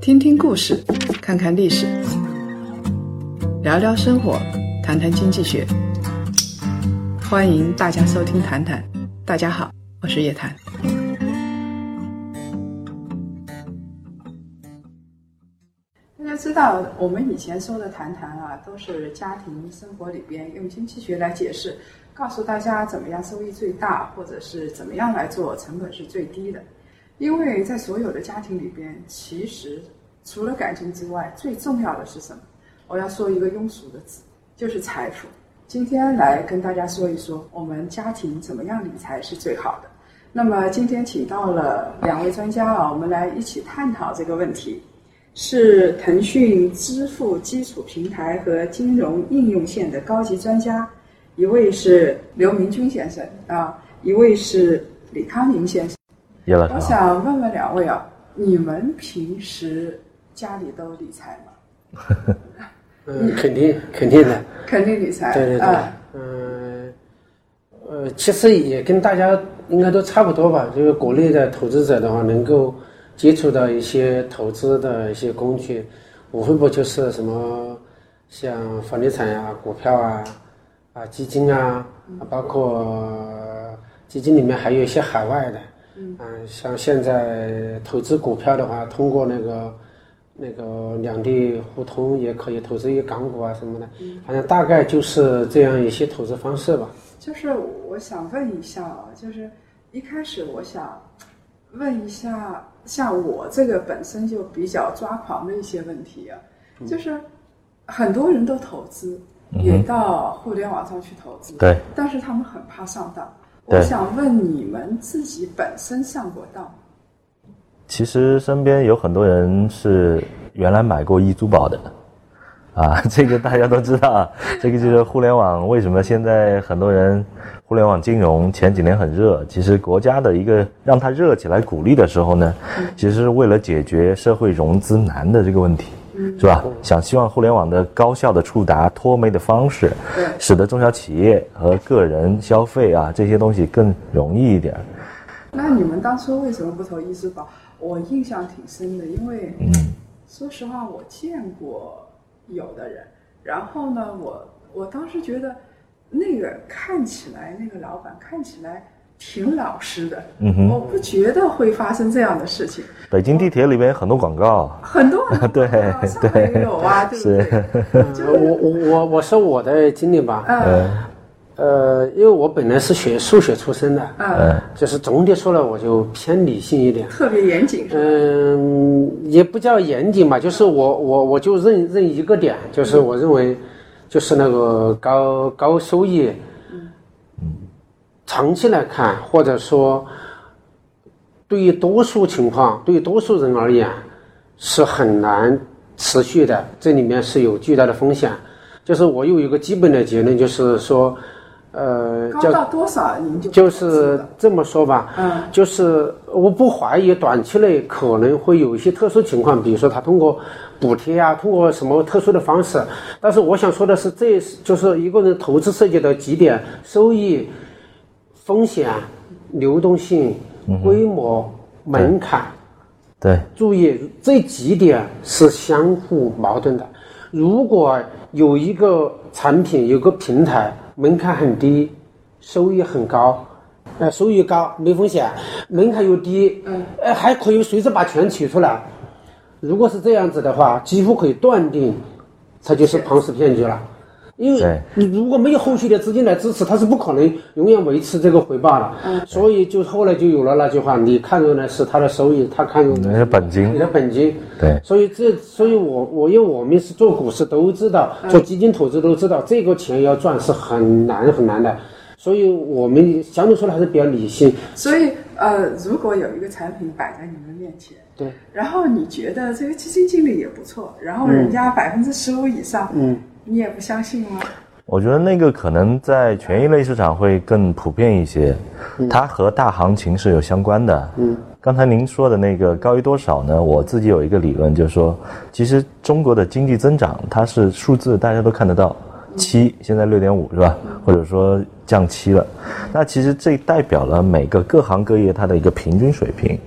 听听故事，看看历史，聊聊生活，谈谈经济学。欢迎大家收听《谈谈》，大家好，我是叶檀。大家知道，我们以前说的谈谈啊，都是家庭生活里边用经济学来解释，告诉大家怎么样收益最大，或者是怎么样来做成本是最低的。因为在所有的家庭里边，其实除了感情之外，最重要的是什么？我要说一个庸俗的字，就是财富。今天来跟大家说一说，我们家庭怎么样理财是最好的。那么今天请到了两位专家啊，我们来一起探讨这个问题。是腾讯支付基础平台和金融应用线的高级专家，一位是刘明军先生啊，一位是李康宁先生。叶老师我想问问两位啊，你们平时家里都理财吗？嗯，肯定肯定的，肯定理财。对对对啊，嗯，呃，其实也跟大家应该都差不多吧。就是国内的投资者的话，能够接触到一些投资的一些工具，无非不就是什么像房地产呀、股票啊、啊基金啊，啊包括基金里面还有一些海外的，嗯，像现在投资股票的话，通过那个。那个两地互通也可以投资一个港股啊什么的，反正大概就是这样一些投资方式吧。就是我想问一下啊，就是一开始我想问一下，像我这个本身就比较抓狂的一些问题啊，就是很多人都投资，也到互联网上去投资，对，但是他们很怕上当。对我想问你们自己本身上过当吗？其实身边有很多人是原来买过易租宝的，啊，这个大家都知道啊。这个就是互联网为什么现在很多人互联网金融前几年很热，其实国家的一个让它热起来鼓励的时候呢，其实是为了解决社会融资难的这个问题。是吧？想希望互联网的高效的触达脱媒的方式，使得中小企业和个人消费啊这些东西更容易一点。那你们当初为什么不投易租宝？我印象挺深的，因为嗯说实话，我见过有的人，然后呢，我我当时觉得那个看起来那个老板看起来挺老实的，嗯哼。我不觉得会发生这样的事情。北京地铁里面有很多广告，很多啊上海也有啊，对不对？呃我我我我说我的经历吧，嗯。呃，因为我本来是学数学出身的，嗯，就是总体说来我就偏理性一点。特别严谨？嗯，也不叫严谨吧，就是我我我就认认一个点，就是我认为，就是那个高高收益，长期来看，或者说，对于多数情况，对于多数人而言，是很难持续的，这里面是有巨大的风险。就是我有一个基本的结论，就是说，呃，高到多少您就就是这么说吧，嗯，就是我不怀疑短期内可能会有一些特殊情况，比如说他通过补贴啊，通过什么特殊的方式。但是我想说的是，这就是一个人投资涉及到几点：收益、风险、流动性、规模、门槛。对，注意这几点是相互矛盾的。如果有一个产品、有个平台门槛很低，收益很高，呃，收益高没风险，门槛又低，嗯，呃，还可以随时把钱取出来。如果是这样子的话，几乎可以断定，它就是庞氏骗局了。因为你如果没有后续的资金来支持，它是不可能永远维持这个回报的。所以就后来就有了那句话：你看中的是它的收益，他看中的是本金你的本金。对所以这，所以我我因为我们是做股市都知道，做基金投资都知道，这个钱要赚是很难很难的。所以我们相对说的还是比较理性。所以呃，如果有一个产品摆在你们面前，对，然后你觉得这个基金经理也不错，然后人家百分之十五以上，嗯，你也不相信吗？我觉得那个可能在权益类市场会更普遍一些，它和大行情是有相关的。嗯，刚才您说的那个高于多少呢？我自己有一个理论，就是说，其实中国的经济增长它是数字大家都看得到，七现在六点五是吧？或者说降七了，那其实这代表了每个各行各业它的一个平均水平。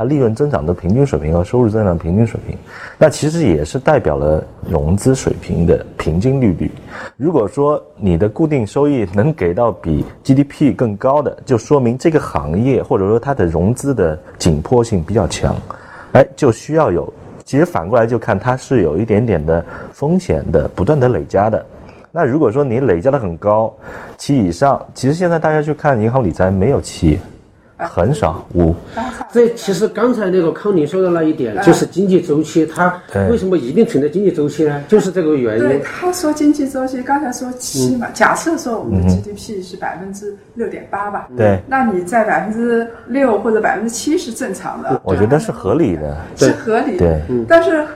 它利润增长的平均水平和收入增长平均水平，那其实也是代表了融资水平的平均利率。如果说你的固定收益能给到比 GDP 更高的，就说明这个行业或者说它的融资的紧迫性比较强，哎，就需要有。其实反过来就看它是有一点点的风险的，不断的累加的。那如果说你累加的很高，七以上，其实现在大家去看银行理财没有七。很少五，这其实刚才那个康宁说的那一点，就是经济周期，它为什么一定存在经济周期呢？就是这个原因。对，他说经济周期，刚才说七嘛，假设说我们的 GDP 是百分之六点八吧，对，那你在百分之六或者百分之七是正常的，我觉得是合理的，是合理的，对，但是。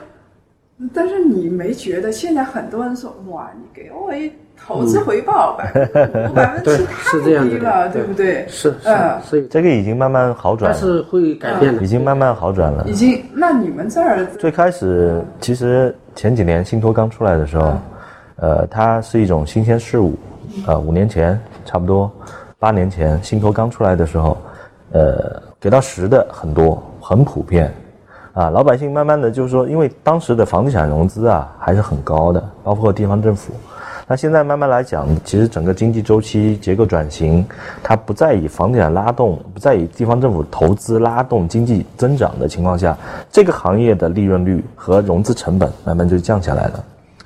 但是你没觉得现在很多人说哇，你给我一投资回报 百分之百分之太低了，对不对？是，嗯，所以这个已经慢慢好转，但是会改变的，已经慢慢好转了。已经，那你们这儿最开始其实前几年信托刚出来的时候，呃，它是一种新鲜事物，呃，五年前差不多，八年前信托刚出来的时候，呃，给到十的很多，很普遍。啊，老百姓慢慢的就是说，因为当时的房地产融资啊还是很高的，包括地方政府。那现在慢慢来讲，其实整个经济周期结构转型，它不再以房地产拉动，不再以地方政府投资拉动经济增长的情况下，这个行业的利润率和融资成本慢慢就降下来了。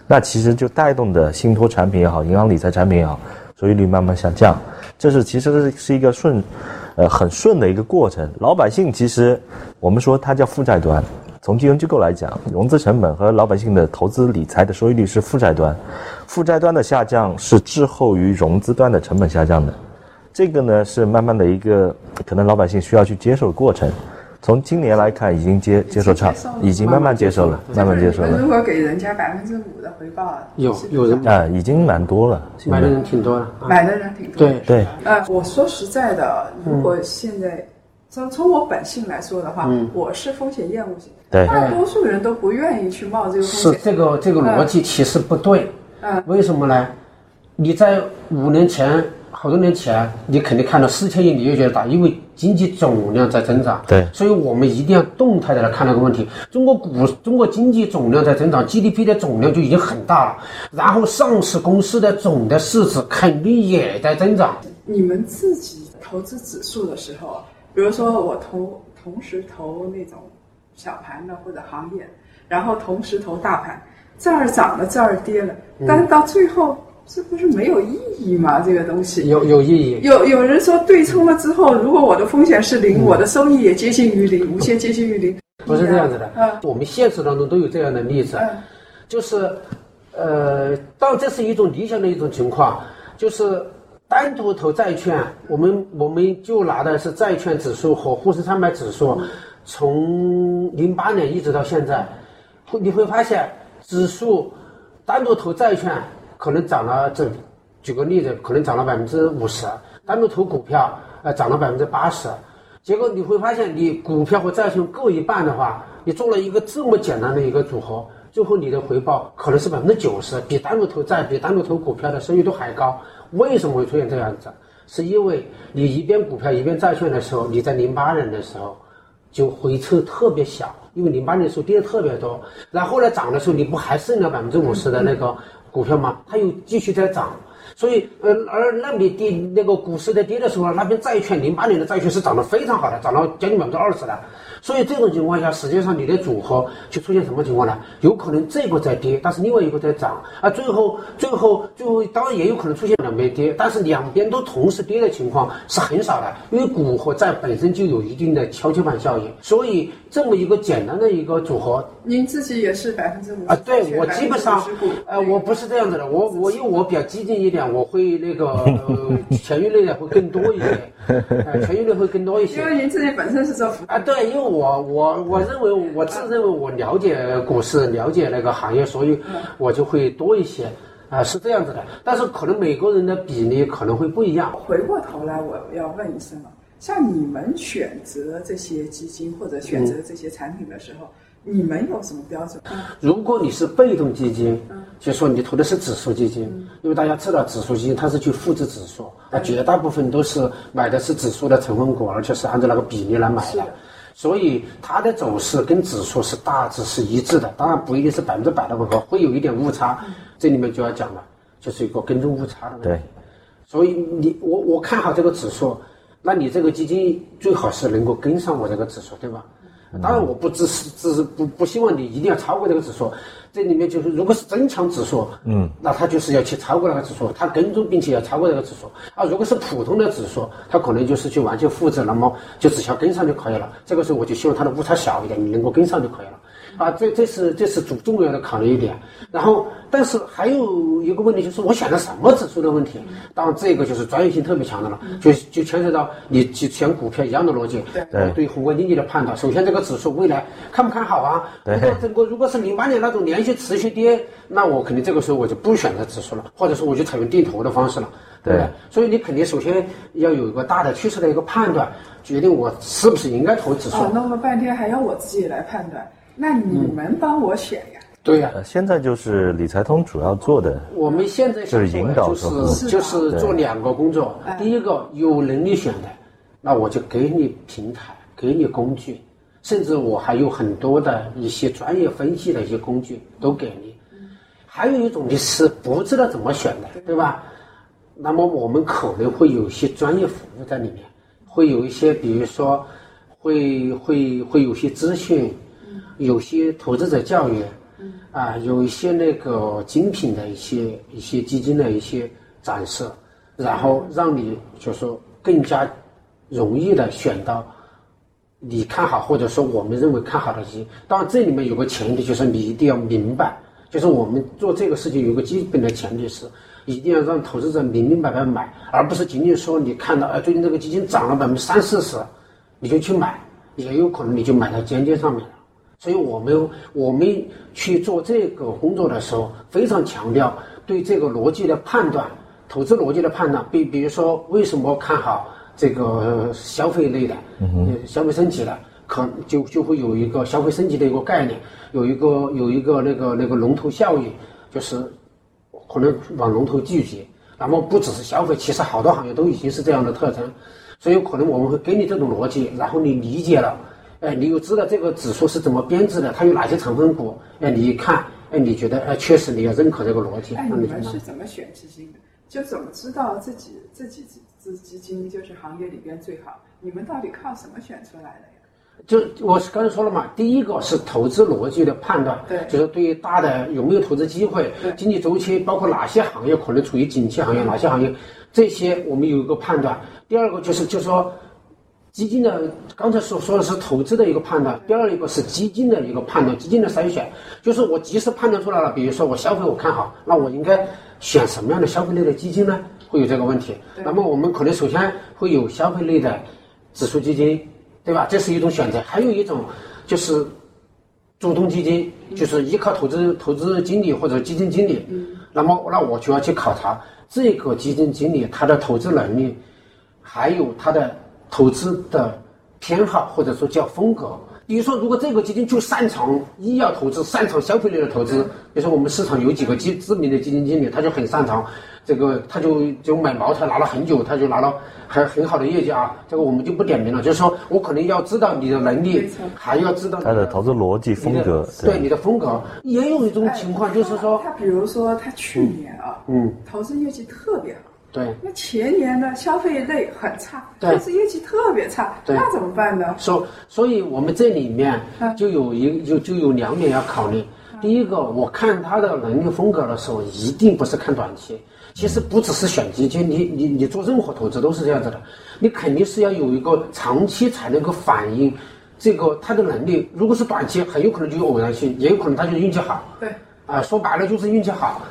那其实就带动的信托产品也好，银行理财产品也好，收益率慢慢下降。这是其实是是一个顺。呃，很顺的一个过程。老百姓其实，我们说它叫负债端。从金融机构来讲，融资成本和老百姓的投资理财的收益率是负债端，负债端的下降是滞后于融资端的成本下降的。这个呢，是慢慢的一个可能老百姓需要去接受的过程。从今年来看，已经接接受差，已经慢慢接受了，慢慢接受了。如果给人家百分之五的回报，有有人啊，已经蛮多了，买的人挺多的，买的人挺多。对对。呃，我说实在的，如果现在从从我本性来说的话，我是风险厌恶型，对，大多数人都不愿意去冒这个风险。是这个这个逻辑其实不对。嗯。为什么呢？你在五年前。好多年前，你肯定看到四千亿，你就觉得大，因为经济总量在增长。对，所以我们一定要动态的来看这个问题。中国股，中国经济总量在增长，GDP 的总量就已经很大了。然后上市公司的总的市值肯定也在增长。你们自己投资指数的时候，比如说我投同时投那种小盘的或者行业，然后同时投大盘，这儿涨了这儿跌了，但是到最后。这不是没有意义吗？这个东西有有意义。有有人说对冲了之后，如果我的风险是零，我的收益也接近于零，无限接近于零。不是这样子的。嗯，我们现实当中都有这样的例子，嗯就是，呃，当这是一种理想的一种情况，就是单独投债券，我们我们就拿的是债券指数和沪深三百指数，从零八年一直到现在，会你会发现指数单独投债券。可能涨了，这举个例子，可能涨了百分之五十。单独投股票，呃，涨了百分之八十。结果你会发现，你股票和债券各一半的话，你做了一个这么简单的一个组合，最后你的回报可能是百分之九十，比单独投债、比单独投股票的收益都还高。为什么会出现这样子？是因为你一边股票一边债券的时候，你在零八年的时候就回撤特别小，因为零八年的时候跌的特别多。然后来，涨的时候你不还剩了百分之五十的那个？股票吗，它又继续在涨，所以，呃，而那边跌那个股市在跌的时候，那边债券零八年的债券是涨得非常好的，涨了将近百分之二十了。所以这种情况下，实际上你的组合就出现什么情况呢？有可能这个在跌，但是另外一个在涨，啊，最后最后最后当然也有可能出现两边跌，但是两边都同时跌的情况是很少的，因为股和债本身就有一定的跷跷板效应，所以这么一个简单的一个组合，您自己也是百分之五啊？对我基本上，呃，我不是这样子的，我我因为我比较激进一点，我会那个呃 权益类的会更多一些，权益类会更多一些，因为您自己本身是做啊，对，因为。我我我认为我自认为我了解股市，了解那个行业，所以我就会多一些啊，是这样子的。但是可能每个人的比例可能会不一样。回过头来，我要问一声了，像你们选择这些基金或者选择这些产品的时候。你们有什么标准？如果你是被动基金，就说你投的是指数基金，因为大家知道指数基金它是去复制指数，啊，绝大部分都是买的是指数的成分股，而且是按照那个比例来买的。所以它的走势跟指数是大致是一致的，当然不一定是百分之百的吻合，会有一点误差。这里面就要讲了，就是一个跟踪误差的问题。对，所以你我我看好这个指数，那你这个基金最好是能够跟上我这个指数，对吧？当然我不支持，支持不不希望你一定要超过这个指数。这里面就是如果是增强指数，嗯，那它就是要去超过那个指数，它跟踪并且要超过这个指数。啊，如果是普通的指数，它可能就是去完全复制，那么就只需要跟上就可以了。这个时候我就希望它的误差小一点，你能够跟上就可以了。啊，这这是这是主重要的考虑一点。然后，但是还有一个问题就是我选的什么指数的问题。当然，这个就是专业性特别强的了，就就牵涉到你去选股票一样的逻辑。对对宏观经济的判断，首先这个指数未来看不看好啊？对如果如果如果是零八年那种连续持续跌，那我肯定这个时候我就不选择指数了，或者说我就采用定投的方式了。对不对对？所以你肯定首先要有一个大的趋势的一个判断，决定我是不是应该投指数。哦，弄了半天还要我自己来判断，那你们帮我选呀？对呀、呃，现在就是理财通主要做的，我们现在就是引导做客户的就是就是做两个工作。第一个有能力选的，那我就给你平台，给你工具，甚至我还有很多的一些专业分析的一些工具都给你。还有一种你是不知道怎么选的，对吧？那么我们可能会有一些专业服务在里面，会有一些比如说会会会有些咨询，有些投资者教育，啊，有一些那个精品的一些一些基金的一些展示，然后让你就说更加容易的选到你看好或者说我们认为看好的基金。当然，这里面有个前提就是你一定要明白，就是我们做这个事情有个基本的前提是，一定要让投资者明明白白买，而不是仅仅说你看到哎最近这个基金涨了百分之三四十，你就去买，也有可能你就买到尖尖上面了。所以我们我们去做这个工作的时候，非常强调对这个逻辑的判断，投资逻辑的判断。比比如说，为什么看好这个呃消费类的，嗯、消费升级的，可就就会有一个消费升级的一个概念，有一个有一个那个那个龙头效应，就是可能往龙头聚集。那么不只是消费，其实好多行业都已经是这样的特征，所以可能我们会给你这种逻辑，然后你理解了。哎，你又知道这个指数是怎么编制的，它有哪些成分股？哎，你一看，哎，你觉得哎，确实你要认可这个逻辑，哎，你们是怎么选基金的？就怎么知道自己自己支基金就是行业里边最好？你们到底靠什么选出来的呀？就我是刚才说了嘛，第一个是投资逻辑的判断，对就是对于大的有没有投资机会，经济周期包括哪些行业可能处于景气行业，哪些行业，这些我们有一个判断。第二个就是就是说。基金的刚才所说的是投资的一个判断，第二一个是基金的一个判断，基金的筛选，就是我及时判断出来了，比如说我消费我看好，那我应该选什么样的消费类的基金呢？会有这个问题。那么我们可能首先会有消费类的指数基金，对吧？这是一种选择，还有一种就是主动基金，就是依靠投资投资经理或者基金经理。那么那我就要去考察这个基金经理他的投资能力，还有他的投资的偏好或者说叫风格。比如说，如果这个基金就擅长医药投资，擅长消费类的投资，比如说我们市场有几个基知名的基金经理，他就很擅长这个，他就就买茅台拿了很久，他就拿了很很好的业绩啊。这个我们就不点名了，就是说我可能要知道你的能力，还要知道你他的投资逻辑风格对你的风格。也有一种情况就是说，他比如说他去年啊，嗯，投资业绩特别好。对，那前年呢，消费类很差，对投资业绩特别差，对那怎么办呢？所所以我们这里面就有一就就有两点要考虑。第一个，我看他的能力风格的时候，一定不是看短期。其实不只是选基金，你你你做任何投资都是这样子的，你肯定是要有一个长期才能够反映这个他的能力。如果是短期，很有可能就有偶然性，也有可能他就是运气好。对，啊，说白了就是运气好。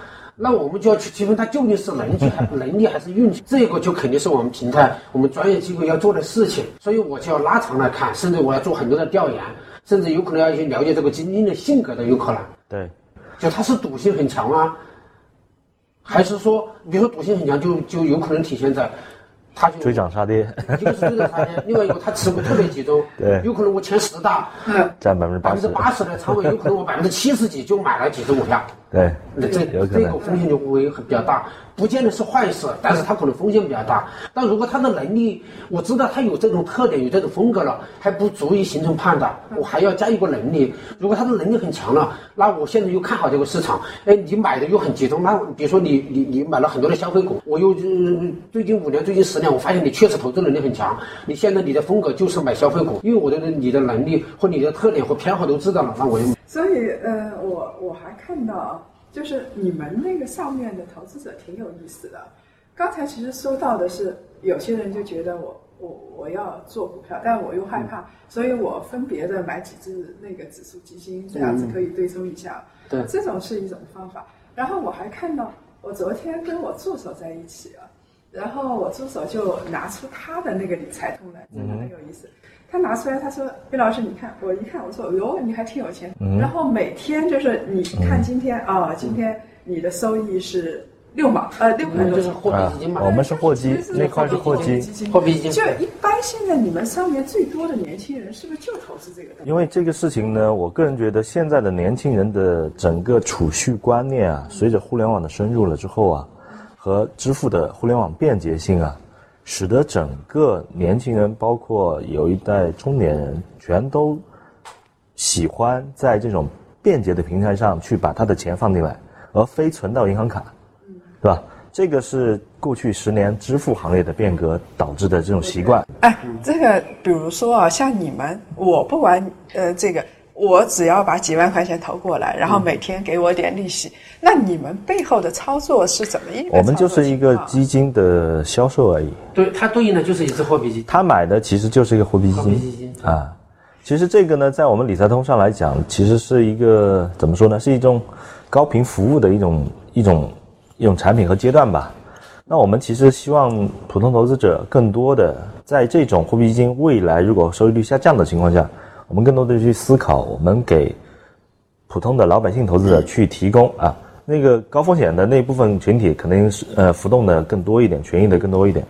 那我们就要去区分它究竟是能力还能力还是运气，这个就肯定是我们平台、我们专业机构要做的事情。所以我就要拉长来看，甚至我要做很多的调研，甚至有可能要去了解这个基金的性格的有可能。对，就它是赌性很强啊，还是说，比如说赌性很强，就就有可能体现在他就追涨杀跌，一个是追涨杀跌，另外一个他持股特别集中，对有可能我前十大嗯，占百分之八十百分之。八十的仓位，有可能我百分之七十几就买了几只股票，对，那这这个风险就会很比较大，不见得是坏事，但是它可能风险比较大。但如果他的能力，我知道他有这种特点，有这种风格了，还不足以形成判断，我还要加一个能力。如果他的能力很强了，那我现在又看好这个市场，哎，你买的又很集中，那比如说你你你买了很多的消费股，我又呃最近五年、最近十年，我发现你确实投资能力很强，你现在你的风格就是买消费股，因为我的你的能力和你的特点和偏好都知道了，那我就所以呃，我我还看到啊，就是你们那个上面的投资者挺有意思的。刚才其实说到的是，有些人就觉得我我我要做股票，但我又害怕，所以我分别的买几只那个指数基金，这样子可以对冲一下。对这种是一种方法。然后我还看到，我昨天跟我助手在一起啊，然后我助手就拿出他的那个理财通来，真的很有意思。他拿出来，他说：“毕老师，你看。”我一看，我说：“哟，你还挺有钱。然后每天就是你看今天啊、今天你的收益是六毛，呃，六块多是货币基金嘛啊，我们是货基那块是货基。基货币基金就一般现在你们上面最多的年轻人是不是就投资这个？因为这个事情呢，我个人觉得现在的年轻人的整个储蓄观念啊，随着互联网的深入了之后啊，和支付的互联网便捷性啊，使得整个年轻人，包括有一代中年人，全都喜欢在这种便捷的平台上去把他的钱放进来，而非存到银行卡，是吧？这个是过去十年支付行业的变革导致的这种习惯。哎，这个比如说啊，像你们，我不玩呃这个，我只要把几万块钱投过来，然后每天给我点利息，那你们背后的操作是怎么一？我们就是一个基金的销售而已。对它对应的就是一只货币基金。他买的其实就是一个货币基货金币基金啊。其实这个呢，在我们理财通上来讲，其实是一个怎么说呢？是一种高频服务的一种一种一种产品和阶段吧。那我们其实希望普通投资者更多的在这种货币基金未来如果收益率下降的情况下，我们更多的去思考，我们给普通的老百姓投资者去提供啊，那个高风险的那部分群体肯定是呃浮动的更多一点，权益的更多一点。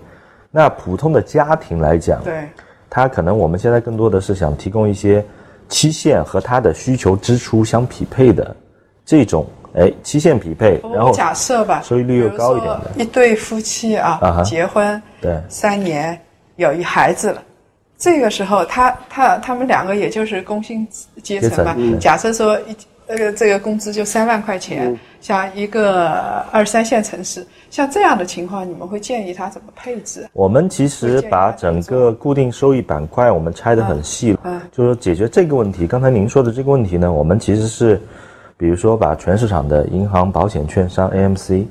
那普通的家庭来讲，对，他可能我们现在更多的是想提供一些期限和他的需求支出相匹配的这种，哎，期限匹配，然后假设吧，收益率又高一点的一对夫妻啊，啊结婚对三年有一孩子了。这个时候他，他他们两个也就是工薪阶层吧层。嗯假设说一这个这个工资就三万块钱，像一个二三线城市，像这样的情况，你们会建议他怎么配置？我们其实把整个固定收益板块我们拆得很细就是说解决这个问题。刚才您说的这个问题呢，我们其实是，比如说把全市场的银行、保险、券商、AMC，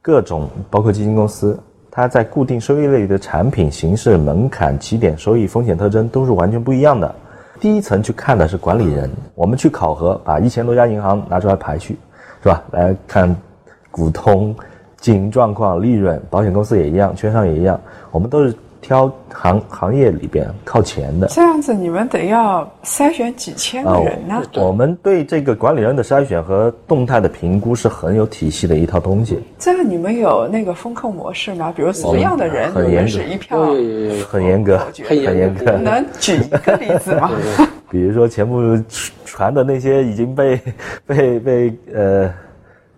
各种包括基金公司，它在固定收益类的产品形式、门槛、起点收益、风险特征都是完全不一样的。第一层去看的是管理人，我们去考核，把一千多家银行拿出来排序，是吧？来看股东经营状况、利润，保险公司也一样，券商也一样，我们都是挑行行业里边靠前的。这样子你们得要筛选几千个人呢、我们对这个管理人的筛选和动态的评估是很有体系的一套东西，这样你们有那个风控模式吗？比如什么样的人，你们很严格是一票？有有有有很严格，很严格。能举一个例子吗？比如说前部传的那些已经被 被被呃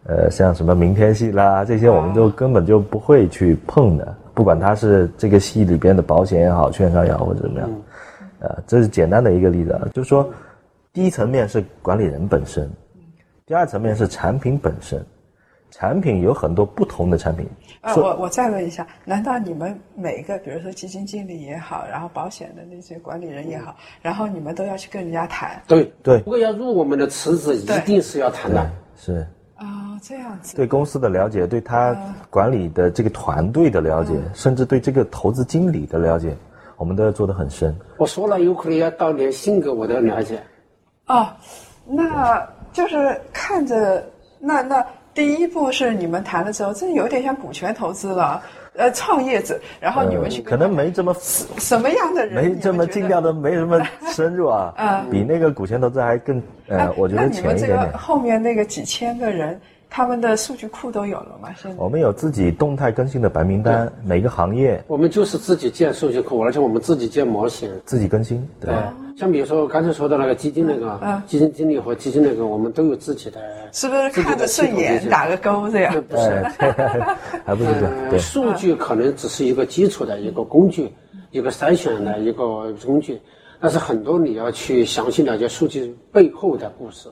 呃像什么明天系啦这些，我们就根本就不会去碰的，不管它是这个系里边的保险也好，券商也好或者怎么样，呃，这是简单的一个例子啊，就是说第一层面是管理人本身，第二层面是产品本身，产品有很多不同的产品，啊，我我再问一下，难道你们每一个，比如说基金经理也好，然后保险的那些管理人也好，然后你们都要去跟人家谈？对对。如果要入我们的池子，一定是要谈的。是。啊、这样子。对公司的了解，对他管理的这个团队的了解，甚至对这个投资经理的了解，我们都要做得很深。我说了，有可能要到连性格我都要了解。哦，那就是看着那那第一步是你们谈的时候，这有点像股权投资了，呃，创业者，然后你们去跟可能没这么什么样的人，没这么尽量的。没什么深入啊。嗯比那个股权投资还更呃，我觉得那你们这个浅一点点。后面那个几千个人，他们的数据库都有了吗？现在我们有自己动态更新的白名单，每个行业我们就是自己建数据库，而且我们自己建模型。自己更新。对，像比如说我刚才说的那个基金那个，嗯基金经理和基金那个，我们都有自己的。是不是看着顺眼打个勾这样？不是，还不是这样。呃，数据可能只是一个基础的一个工具，一个筛选的一个工具，但是很多你要去详细了解数据背后的故事。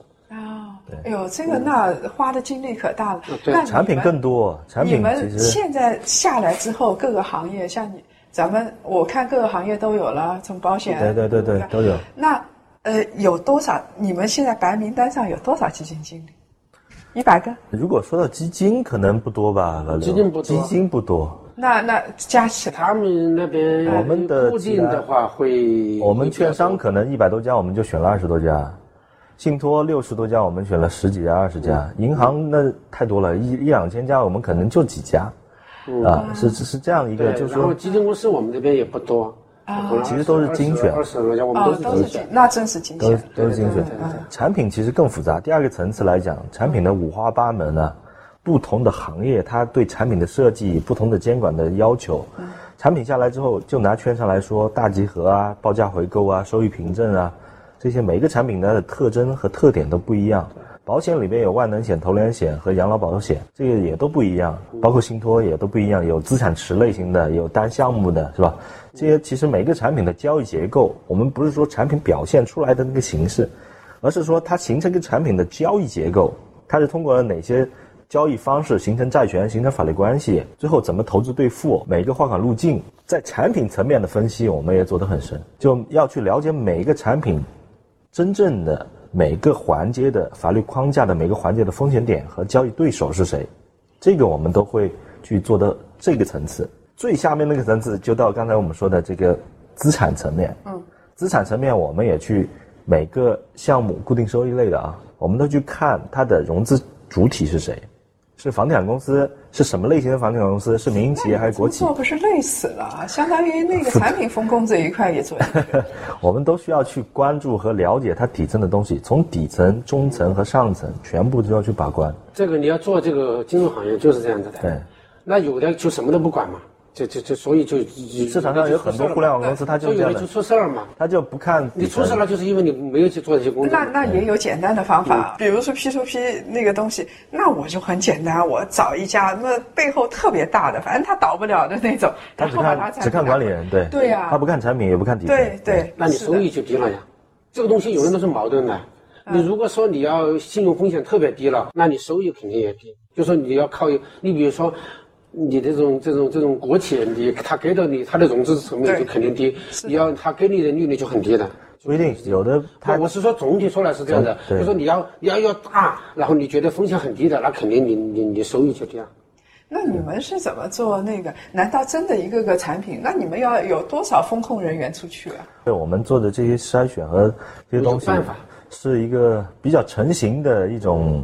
哦，哎呦，这个那花的精力可大了。对那产品更多，产品你们其实现在下来之后，各个行业像你，咱们我看各个行业都有了，从保险，对对对对都有。那呃，有多少？你们现在白名单上有多少基金经理？一百个？如果说到基金，可能不多吧，老刘基金不多基金不多。那那加起来，他们那边我们的固定的话会，我们券商可能一百多家，我们就选了二十多家；信托六十多家，我们选了十几家、二十家；银行那太多了，一一两千家，我们可能就几家。啊，是是是这样一个，就是说，基金公司我们这边也不多，啊其实都是精选二十多家，我们哦，都都是精选，。那真是精选。都是精选。产品其实更复杂。第二个层次来讲，产品的五花八门啊，不同的行业它对产品的设计、不同的监管的要求。产品下来之后，就拿券商来说，大集合啊、报价回购啊、收益凭证啊，这些每一个产品它的特征和特点都不一样。保险里边有万能险、投连险和养老保险，这个也都不一样，包括信托也都不一样，有资产池类型的，有单项目的，是吧？这些其实每个产品的交易结构，我们不是说产品表现出来的那个形式，而是说它形成一个产品的交易结构，它是通过了哪些交易方式形成债权、形成法律关系，最后怎么投资兑付，每一个划款路径，在产品层面的分析，我们也做得很深，就要去了解每一个产品真正的每个环节的法律框架的每个环节的风险点和交易对手是谁，这个我们都会去做到这个层次。最下面那个层次就到刚才我们说的这个资产层面。嗯，资产层面我们也去每个项目固定收益类的啊，我们都去看它的融资主体是谁，是房地产公司，是什么类型的房地产公司，是民营企业还是国企？做不是累死了？相当于那个 产品风控这一块也做。我们都需要去关注和了解它底层的东西，从底层、中层和上层全部都要去把关。这个你要做这个金融行业就是这样子的。对，那有的就什么都不管嘛，就就就所以就市场上有很多互联网公司，它就是这样的有的就，出事儿嘛。它就不看你出事。了，就是因为你没有去做这些工作。那那也有简单的方法，比如说 P to P 那个东西，那我就很简单，我找一家那背后特别大的，反正他倒不了的那种，他只然后把它看只看管理人，对对呀他不看产品，也不看底层。对对，那你收益就低了呀。这个东西永远都是矛盾的。嗯你如果说你要信用风险特别低了，那你收益肯定也低。就说你要靠，你比如说。你这种这种这种国企，你他给到你，他的融资成本就肯定低。你要他给你的利率就很低的。不一定，有的他他我是说总体说来是这样的，对就说你要你要要大，然后你觉得风险很低的，那肯定你你你收益就低啊。那你们是怎么做那个？难道真的一个个产品？那你们要有多少风控人员出去啊？对我们做的这些筛选和这些东西办法，是一个比较成型的一种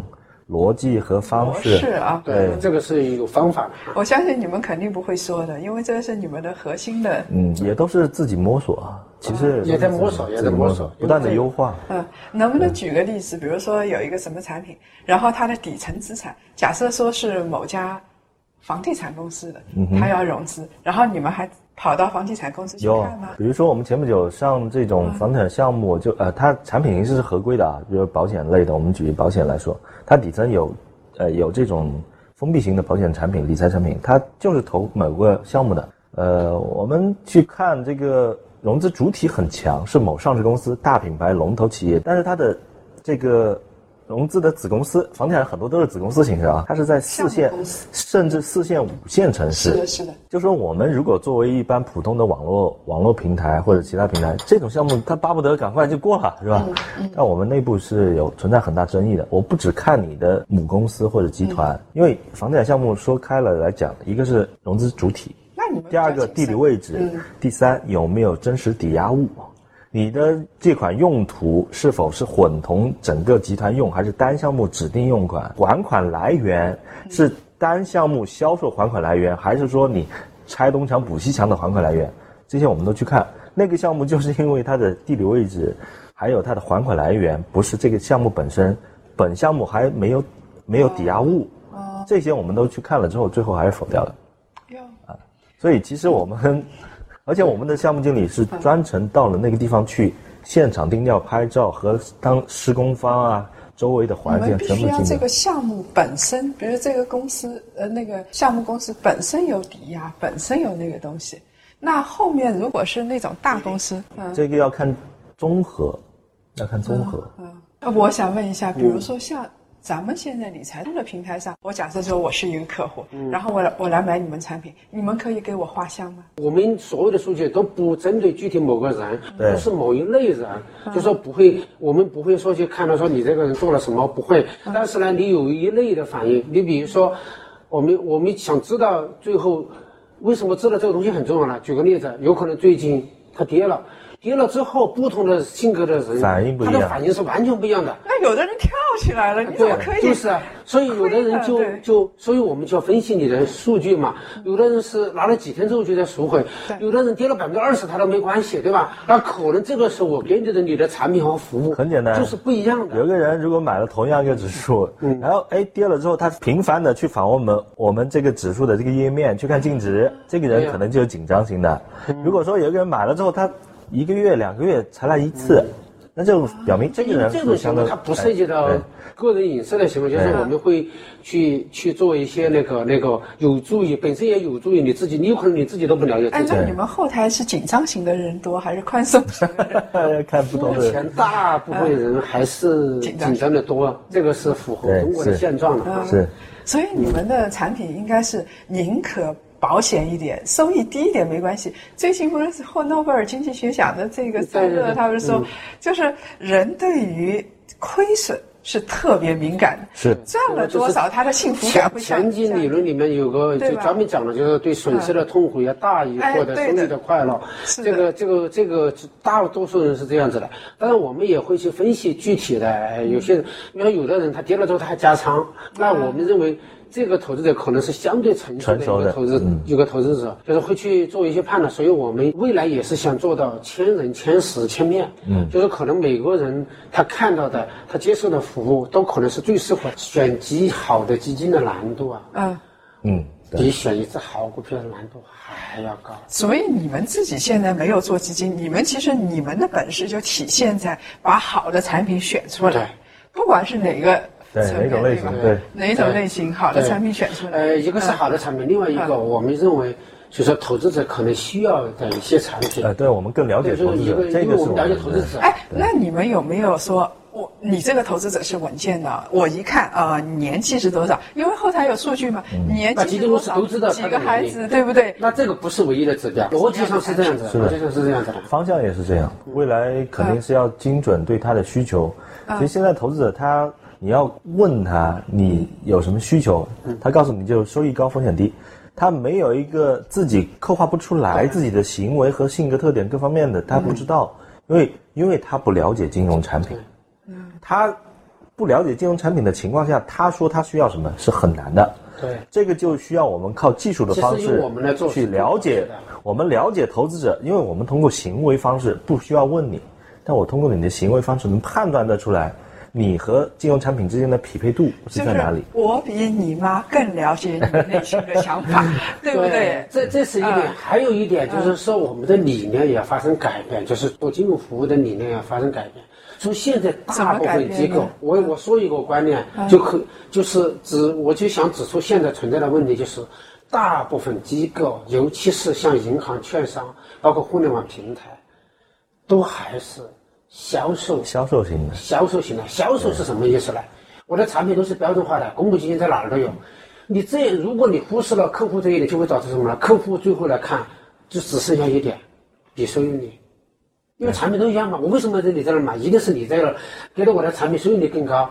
逻辑和方式。是啊，对，这个是一个方法。我相信你们肯定不会说的，因为这是你们的核心的。嗯，也都是自己摸索啊，其实也在摸索也在摸索不断的优化。嗯，能不能举个例子？比如说有一个什么产品，然后它的底层资产，假设说是某家房地产公司的，它要融资，然后你们还跑到房地产公司去看吗，？比如说我们前不久上这种房产项目，就呃，它产品形式是合规的啊，比如保险类的，我们举保险来说，它底层有呃有这种封闭型的保险产品、理财产品，它就是投某个项目的。呃，我们去看这个融资主体很强，是某上市公司、大品牌、龙头企业，但是它的这个融资的子公司，房地产很多都是子公司形式啊，它是在四线甚至四线、五线城市。是的，是的。就说我们如果作为一般普通的网络网络平台或者其他平台，这种项目它巴不得赶快就过了，是吧？但我们内部是有存在很大争议的。我不只看你的母公司或者集团，因为房地产项目说开了来讲，一个是融资主体，那你们第二个地理位置，嗯第三有没有真实抵押物，你的这款用途是否是混同整个集团用，还是单项目指定用款？还款来源是单项目销售还款来源，还是说你拆东墙补西墙的还款来源？这些我们都去看。那个项目就是因为它的地理位置，还有它的还款来源不是这个项目本身，本项目还没有没有抵押物，这些我们都去看了之后，最后还是否掉了。啊，所以其实我们，而且我们的项目经理是专程到了那个地方去现场定调、拍照和当施工方啊、周围的环境们必须要。这个项目本身，比如这个公司呃那个项目公司本身有抵押，本身有那个东西。那后面如果是那种大公司，嗯这个要看综合，要看综合。嗯，呃我想问一下，比如说像咱们现在理财通的平台上，我假设说我是一个客户，然后我来我来买你们产品，你们可以给我画像吗？我们所有的数据都不针对具体某个人，对不是某一类人，就说不会，我们不会说去看到说你这个人做了什么，不会。但是呢，你有一类的反应，你比如说，我们我们想知道最后为什么知道这个东西很重要呢？举个例子，有可能最近它跌了，跌了之后，不同的性格的人反应不一样他的反应是完全不一样的。那有的人跳起来了，你怎对么可以？就是啊，所以有的人就就，所以我们就要分析你的数据嘛。有的人是拿了几天之后就在赎回，有的人跌了百分之二十他都没关系，对吧？那可能这个时候我给你的你的产品和服务很简单就是不一样的。有个人如果买了同样一个指数，然后哎跌了之后，他频繁的去访问我们我们这个指数的这个页面去看净值，这个人可能就有紧张型的。如果说有一个人买了之后，他一个月两个月才来一次，那就表明这个人这种行为它不涉及到哎。个人隐私的行为，就是我们会去去做一些那个那个有助于本身也有助于你自己，你有可能你自己都不了解。哎。那你们后台是紧张型的人多还是宽松型的人？要 看不同的。目前大部分人还是紧张的多，这个是符合中国的现状的。是，所以你们的产品应该是宁可保险一点，收益低一点没关系。最近不是获诺贝尔经济学奖的这个散热，对对。对他们说嗯，就是人对于亏损是特别敏感的，是。赚了多少，他的幸福感前会下前景理论里面有个就专门讲了，就是对损失的痛苦要大于哎获得收益的的快乐。是这个这个这个大多数人是这样子的，但是我们也会去分析具体的，哎有些人，比如说有的人他跌了之后他还加仓，那我们认为。这个投资者可能是相对成熟的一个投资，嗯。一个投资者，就是会去做一些判断，所以我们未来也是想做到千人、千时、千面，嗯，就是可能每个人他看到的、他接受的服务都可能是最适合选极好的基金的难度啊，嗯。嗯，比选一只好股票的难度还要高。所以你们自己现在没有做基金，你们其实你们的本事就体现在把好的产品选出对。来，不管是哪个对哪种类型吧对哪一种类型好的产品选出来，呃，一个是好的产品，另外一个嗯我们认为，就是说投资者可能需要的一些产品。呃，对我们更了解投资者，是一个，这个是我们了解投资者。哎，那你们有没有说，我你这个投资者是稳健的？我一看啊、呃年纪是多少？因为后台有数据嘛，年纪是多少？都知道几个孩子，对不对？那这个不是唯一的指标，逻辑上是这样子逻辑上是这样子的。方向也是这样，未来肯定是要精准对他的需求。其实现在投资者他，你要问他你有什么需求，他告诉你就收益高风险低，他没有一个自己刻画不出来自己的行为和性格特点各方面的，他不知道，因为因为他不了解金融产品，他不了解金融产品的情况下，他说他需要什么是很难的。对，这个就需要我们靠技术的方式去了解，我们了解投资者，因为我们通过行为方式不需要问你，但我通过你的行为方式能判断得出来，你和金融产品之间的匹配度是在哪里是。我比你妈更了解你内心的想法，对不对？这这是一点，嗯还有一点就是说，我们的理念也要发生改变，就是做金融服务的理念要发生改变。从现在大部分机构我我说一个观念，就可就是指，我就想指出现在存在的问题，就是大部分机构，尤其是像银行、券商，包括互联网平台，都还是销售销售型的，销售型的，销售是什么意思呢？我的产品都是标准化的，公募基金在哪儿都有。你这，如果你忽视了客户这一点，就会导致什么呢？客户最后来看，就只剩下一点，比收益率。因为产品都一样嘛，我为什么在你这儿买？一定是你这儿给了我的产品收益率更高，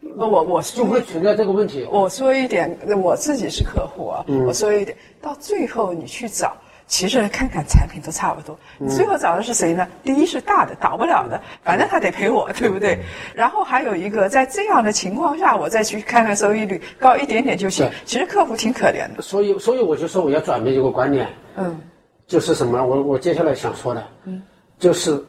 那我我就会存在这个问题。我说一点，我自己是客户啊，嗯我说一点，到最后你去找，其实看看产品都差不多。最后找的是谁呢？第一是大的，倒不了的，反正他得赔我，对不对？然后还有一个，在这样的情况下，我再去看看收益率高一点点就行。其实客户挺可怜的，所以，所以我就说我要转变一个观念，嗯，就是什么？我我接下来想说的，嗯，就是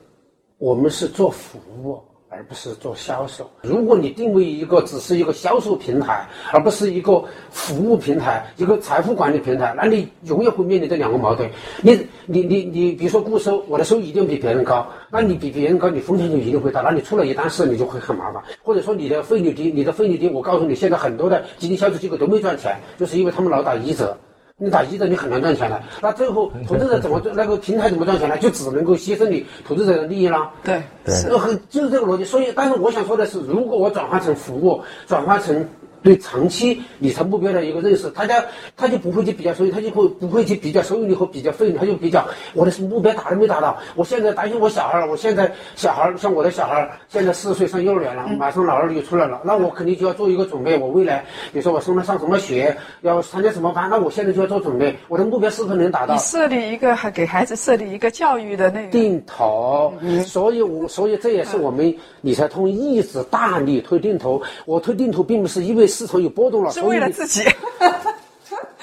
我们是做服务，而不是做销售。如果你定位一个只是一个销售平台，而不是一个服务平台、一个财富管理平台，那你永远会面临这两个矛盾。你你你你，比如说固收，我的收益一定比别人高，那你比别人高，你风险就一定会大。那你出了一单事，你就会很麻烦。或者说你的费率低，你的费率低，我告诉你，现在很多的基金销售机构都没赚钱，就是因为他们老打一折。你打一折，你很难赚钱的。那最后投资者怎么赚？那个平台怎么赚钱呢？就只能够牺牲你投资者的利益了。对，对，很就是这个逻辑。所以，但是我想说的是，如果我转化成服务，转化成。对长期理财目标的一个认识，大家他就不会去比较收益，他就会不会去比较收益率和比较费率，他就比较我的目标达到没达到。我现在担心我小孩，我现在小孩像我的小孩现在四岁上幼儿园了，马上老二就出来了，那我肯定就要做一个准备。我未来比如说我送他上什么学，要参加什么班，那我现在就要做准备。我的目标是否能达到？你设立一个还给孩子设立一个教育的那个定投，所以我所以这也是我们理财通一直大力推定投。我推定投并不是因为。市场有波动了，是为了自己。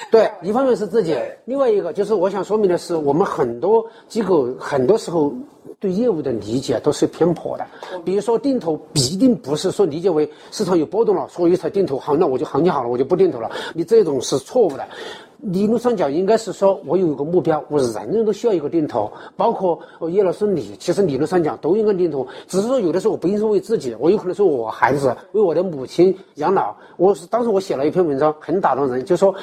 对，一方面是自己，另外一个就是我想说明的是，我们很多机构很多时候对业务的理解都是偏颇的。比如说定投，必定不是说理解为市场有波动了，所以才定投。好，那我就行情好了，我就不定投了。你这种是错误的。理论上讲，应该是说我有一个目标，我人人都需要一个定投，包括叶老师你，其实理论上讲都应该定投，只是说有的时候我不一定是为自己，我有可能是我孩子，为我的母亲养老。我是当时我写了一篇文章，很打动人，就说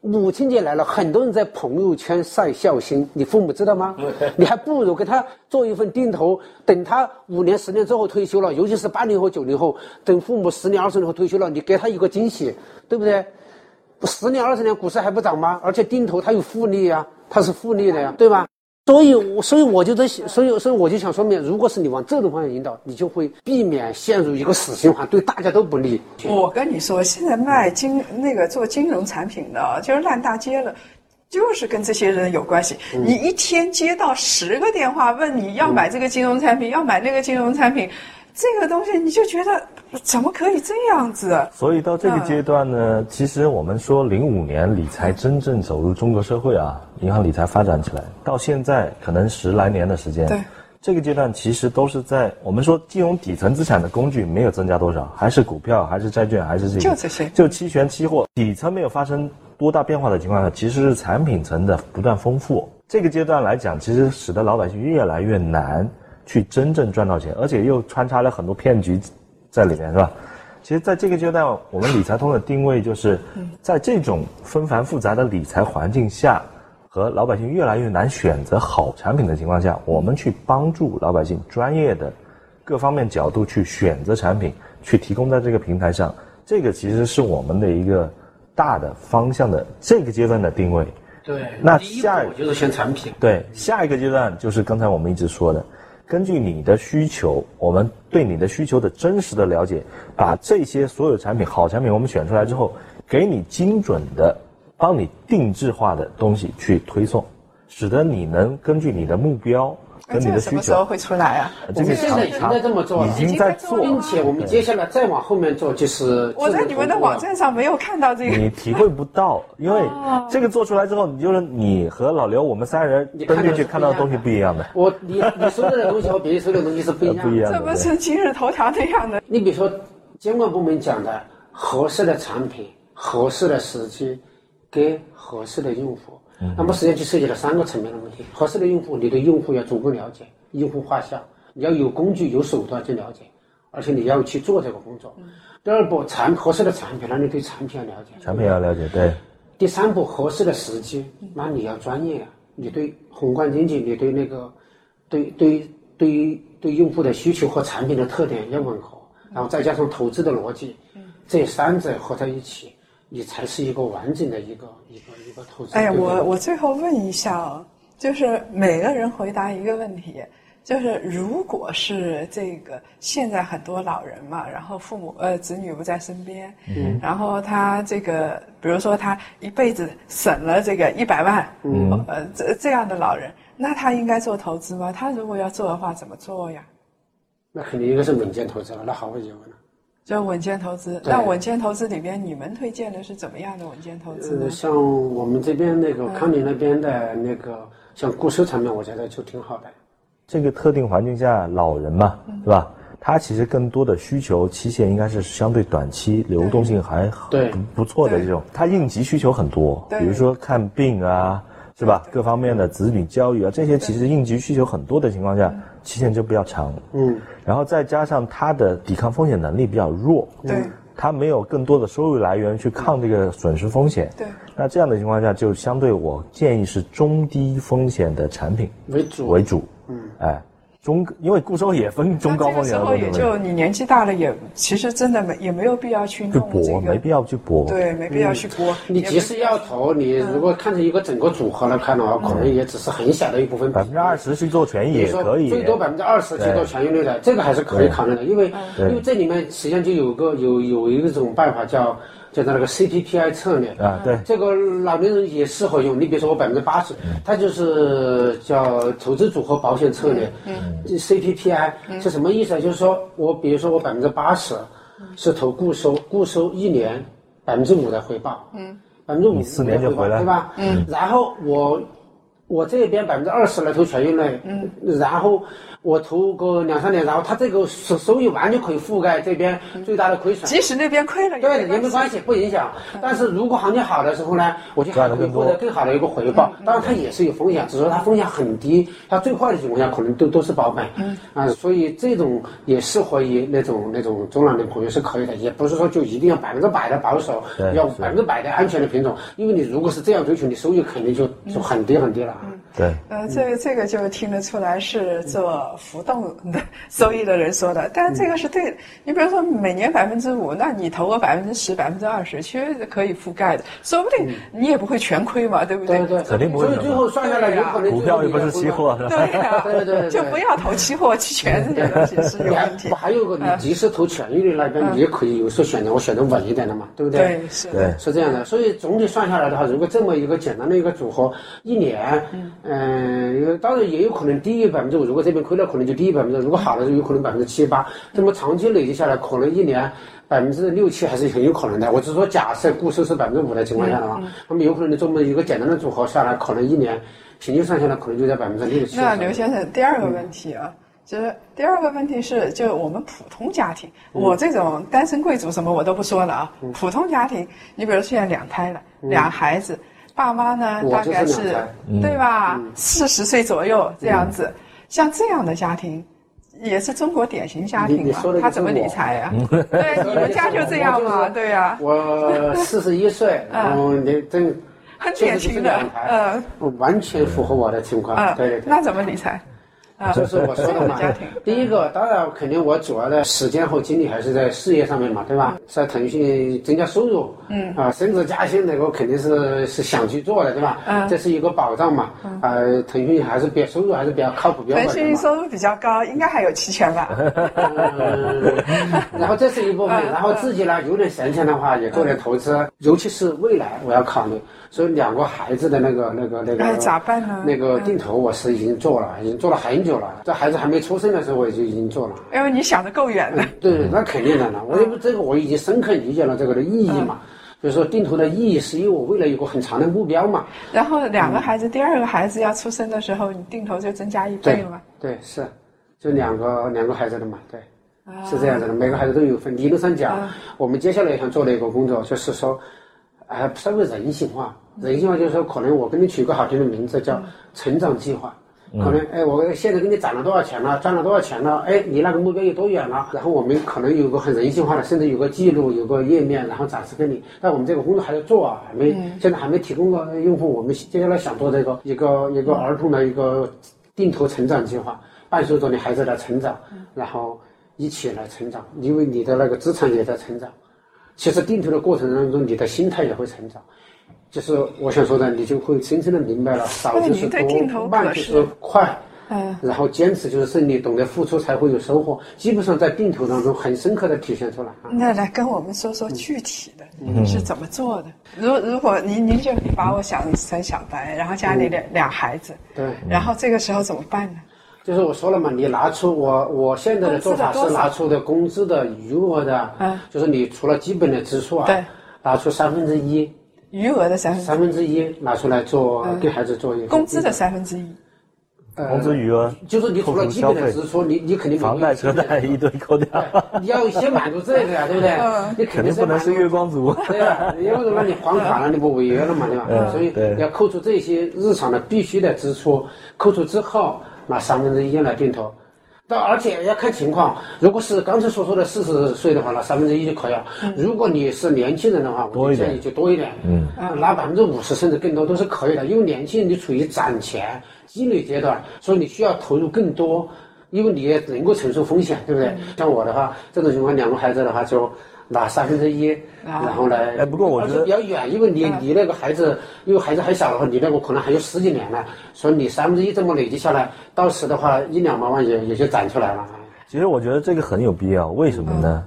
母亲节来了，很多人在朋友圈晒孝心，你父母知道吗？你还不如给他做一份定投，等他五年、十年之后退休了，尤其是八零后、九零后，等父母十年、二十年后退休了，你给他一个惊喜，对不对？十年二十年股市还不涨吗？而且定投它有复利呀，它是复利的呀，对吧？所以，我所以我就在想，所以，所以我就想说明，如果是你往这种方向引导，你就会避免陷入一个死循环，对大家都不利。我跟你说，现在卖金那个做金融产品的，就是烂大街了，就是跟这些人有关系。你一天接到十个电话，问你要买这个金融产品，要买那个金融产品。这个东西你就觉得怎么可以这样子？所以到这个阶段呢，其实我们说零五年理财真正走入中国社会啊，银行理财发展起来，到现在可能十来年的时间。对，这个阶段其实都是在我们说金融底层资产的工具没有增加多少，还是股票，还是债券，还是这些，就这些，就期权、期货，底层没有发生多大变化的情况下，其实是产品层的不断丰富。这个阶段来讲，其实使得老百姓越来越难。去真正赚到钱，而且又穿插了很多骗局在里面，是吧？其实，在这个阶段，我们理财通的定位就是，在这种纷繁复杂的理财环境下，和老百姓越来越难选择好产品的情况下，我们去帮助老百姓专业的各方面角度去选择产品，去提供在这个平台上。这个其实是我们的一个大的方向的这个阶段的定位。对，那下就是选产品。对，下一个阶段就是刚才我们一直说的。根据你的需求，我们对你的需求的真实的了解，把这些所有产品好产品我们选出来之后，给你精准的，帮你定制化的东西去推送，使得你能根据你的目标。跟你的需求什么时候会出来啊？我们现在已经在这么做，已经在做，并且我们接下来再往后面做，就是我在你们的网站上没有看到这个，你体会不到，因为这个做出来之后，你就是你和老刘我们三人登进去看到的东西不一样的。我你你说的东西和别人说的东西是不一样，不一样的。这不是今日头条那样的。你比如说，监管部门讲的合适的产品、合适的时机给合适的用户，那么实际上就涉及了三个层面的问题：合适的用户，你对用户要足够了解。用户画像，你要有工具、有手段去了解，而且你要去做这个工作。第二步，产合适的产品，那你对产品要了解。产品要了解，对。第三步，合适的时机，那你要专业啊，你对宏观经济，你对那个，对对对于对用户的需求和产品的特点要吻合，然后再加上投资的逻辑，这三者合在一起，你才是一个完整的一个一个一个投资。哎呀，我我最后问一下啊，就是每个人回答一个问题。就是如果是这个现在很多老人嘛，然后父母呃子女不在身边，嗯，然后他这个比如说他一辈子省了这个一百万，嗯，呃这这样的老人，那他应该做投资吗？他如果要做的话，怎么做呀？那肯定应该是稳健投资了，那毫无疑问了。就稳健投资，那稳健投资里边你们推荐的是怎么样的稳健投资呢？像我们这边那个康宁那边的那个像固收产品，我觉得就挺好的。这个特定环境下，老人嘛，是吧？他其实更多的需求期限应该是相对短期，流动性还很对不错的这种。他应急需求很多，比如说看病啊，是吧？各方面的子女教育啊，这些其实应急需求很多的情况下，期限就比较长。嗯，然后再加上它的抵抗风险能力比较弱，对它没有更多的收入来源去抗这个损失风险。对，那这样的情况下，就相对我建议是中低风险的产品为主为主。嗯，哎，中因为固收也分中高风险的那这个时候也就你年纪大了也，其实真的没也没有必要去去弄这搏，没，必要去搏。对，没必要去搏。你即使要投，你如果看成一个整个组合来看的话，可能也只是很小的一部分。百分之二十去做权益也可以。最多百分之二十去做权益类的，这个还是可以考虑的，因为因为这里面实际上就有个有有一种办法叫叫做那个 CPPI 策略啊对。这个老年人也适合用。你比如说我百分之八十，它就是叫投资组合保险策略，嗯，CPPI 是什么意思啊？就是说我比如说我百分之八十是投固收，固收一年百分之五的回报，嗯，百分之五你四年就回来。对吧？嗯，然后我我这边百分之二十来投权益类，嗯，然后我投个两三年，然后它这个收收益完全可以覆盖这边最大的亏损。即使那边亏了也对，也没。关系，不影响。但是如果行情好的时候呢，我就还可以获得更好的一个回报。当然，它也是有风险，只是说它风险很低，它最坏的情况下可能都都是保本。嗯啊，所以这种也适合于那种那种中老年朋友是可以的，也不是说就一定要百分之百的保守，要百分之百的安全的品种，因为你如果是这样追求，你收益肯定就就很低很低了。对，呃，这这个就听得出来是做浮动的收益的人说的，但这个是对的。你比如说每年百分之五，那你投个百分之十、百分之二十，其实是可以覆盖的，说不定你也不会全亏嘛，对不对？对，肯定不会所以最后算下来，有可能股票又不是期货，对呀、对对对对。就不要投期货、期权这些东西是有问题不。还有个，你即使投权益的那边，你也可以有时候选择我选择稳一点的嘛，对不对？对，是是这样的，所以总体算下来的话，如果这么一个简单的一个组合，一年，嗯，当然也有可能低于百分之五，如果这边亏了，可能就低于百分之，如果好了，就有可能百分之七八。那么长期累积下来，可能一年百分之六七还是很有可能的。我只是说，假设固收是百分之五的情况下的话，那么有可能你这么一个简单的组合下来，可能一年平均算下来，可能就在百分之六七。那刘先生，第二个问题啊，就是第二个问题是，就我们普通家庭，嗯。我这种单身贵族什么我都不说了啊，普通家庭，你比如现在两胎了，两孩子，爸妈呢大概是对吧，四十岁左右这样子，像这样的家庭。也是中国典型家庭嘛你你说的，就是他怎么理财呀？对，你们家就这样嘛，对呀，我四十一岁，然后你真很典型的，嗯完全符合我的情况。嗯对。那怎么理财？啊，就是我说的嘛第一个当然肯定我主要的时间和精力还是在事业上面嘛，对吧？在腾讯增加收入，嗯啊，升职加薪那个肯定是是想去做的，对吧？嗯这是一个保障嘛，啊，腾讯还是比较收入还是比较靠谱、比较稳腾。讯收入比较高，应该还有期权吧？嗯，然后这是一部分，然后自己呢有点闲钱的话，也做点投资，尤其是未来我要考虑，所以两个孩子的那个那个那个哎咋办呢那个定投我是已经做了，已经做了很久了，这孩子还没出生的时候我就已经做了。因为你想的够远了。对，那肯定的呢。我这个我已经深刻理解了这个的意义嘛，就是说定投的意义是因为我未来有个很长的目标嘛。然后两个孩子，第二个孩子要出生的时候，你定投就增加一倍了嘛？对，是，就两个两个孩子的嘛，对，是这样子的，每个孩子都有份。理论上讲，我们接下来想做的一个工作就是说，啊，稍微人性化。人性化就是说，可能我给你取个好听的名字叫成长计划。可能哎，我现在给你攒了多少钱了，赚了多少钱了，哎，你那个目标有多远了？然后我们可能有个很人性化的，甚至有个记录，有个页面，然后展示给你。但我们这个工作还在做啊，还没，现在还没提供过用户。我们接下来想做这个一个一个儿童的一个定投成长计划，伴随着你孩子的成长，然后一起来成长，因为你的那个资产也在成长。其实定投的过程当中，你的心态也会成长。就是我想说的，你就会深深的明白了，少就是多，慢就是是快。嗯，然后坚持就是胜利，懂得付出才会有收获。基本上在定投当中很深刻的体现出来啊。那来跟我们说说具体的是怎么做的？如如果您您就把我想成小白，然后家里两两孩子，对，然后这个时候怎么办呢？就是我说了嘛，你拿出我我现在的做法是拿出的工资的余额的，嗯就是你除了基本的支出啊，对，拿出三分之一，余额的三分之三分之一拿出来做给孩子做一个工资的三分之一，工资余额就是你除了基本的支出，你你肯定房贷车贷一堆扣掉，你要先满足这个呀，对不对？你肯定不能是月光族，对呀，因为那你还款了，你不违约了嘛，对吧？所以要扣除这些日常的必须的支出，扣除之后拿三分之一来定投。但而且要看情况，如果是刚才所说的四十岁的话，那三分之一就可以了。如果你是年轻人的话，我建议就多一点，嗯，啊，拿百分之五十甚至更多都是可以的。因为年轻人你处于攒钱积累阶段，所以你需要投入更多，因为你也能够承受风险，对不对？像我的话，这种情况两个孩子的话就。拿三分之一，然后呢？哎，不过我觉得比较远，因为你你那个孩子，因为孩子还小的话，你那个可能还有十几年呢，所以你三分之一这么累积下来，到时的话一两百万也也就攒出来了。其实我觉得这个很有必要，为什么呢？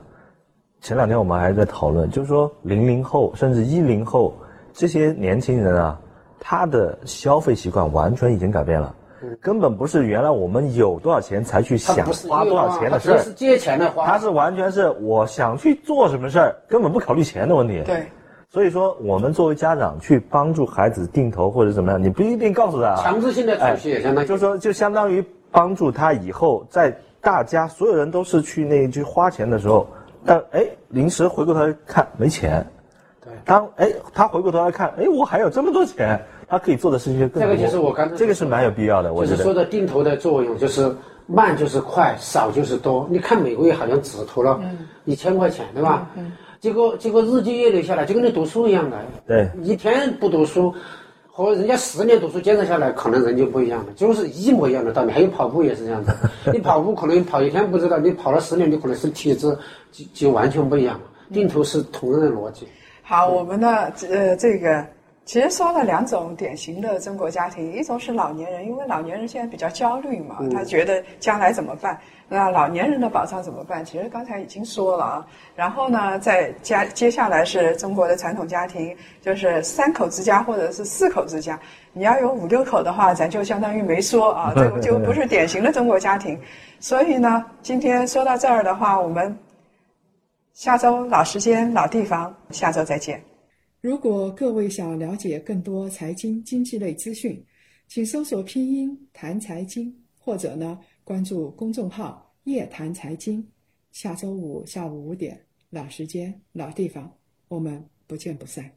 前两天我们还在讨论，就是说零零后甚至一零后这些年轻人啊，他的消费习惯完全已经改变了。根本不是原来我们有多少钱才去想花多少钱的事儿，是借钱的花。他是完全是我想去做什么事儿，根本不考虑钱的问题。对，所以说我们作为家长去帮助孩子定投或者怎么样，你不一定告诉他强制性的储蓄也相当于，就是说就相当于帮助他以后在大家所有人都是去那去花钱的时候，但哎临时回过头来看没钱，对，当哎他回过头来看哎我还有这么多钱。他可以做的事情就更多。这个就是我刚才这个是蛮有必要的，我觉得。就是说的定投的作用，就是慢就是快，少就是多。你看每个月好像只投了一千块钱，对吧？嗯。结果结果日积月累下来，就跟你读书一样的。对。一天不读书，和人家十年读书坚持下来，可能人就不一样了，就是一模一样的道理。还有跑步也是这样子，你跑步可能跑一天不知道，你跑了十年，你可能是体质就就完全不一样了。定投是同样的逻辑。好，我们的呃这个。其实说了两种典型的中国家庭，一种是老年人，因为老年人现在比较焦虑嘛，他觉得将来怎么办？那老年人的保障怎么办？其实刚才已经说了啊。然后呢，再加接下来是中国的传统家庭，就是三口之家或者是四口之家。你要有五六口的话，咱就相当于没说啊，这个就不是典型的中国家庭。所以呢，今天说到这儿的话，我们下周老时间老地方，下周再见。如果各位想了解更多财经经济类资讯，请搜索拼音谈财经，或者呢关注公众号夜谈财经。下周五下午五点，老时间老地方，我们不见不散。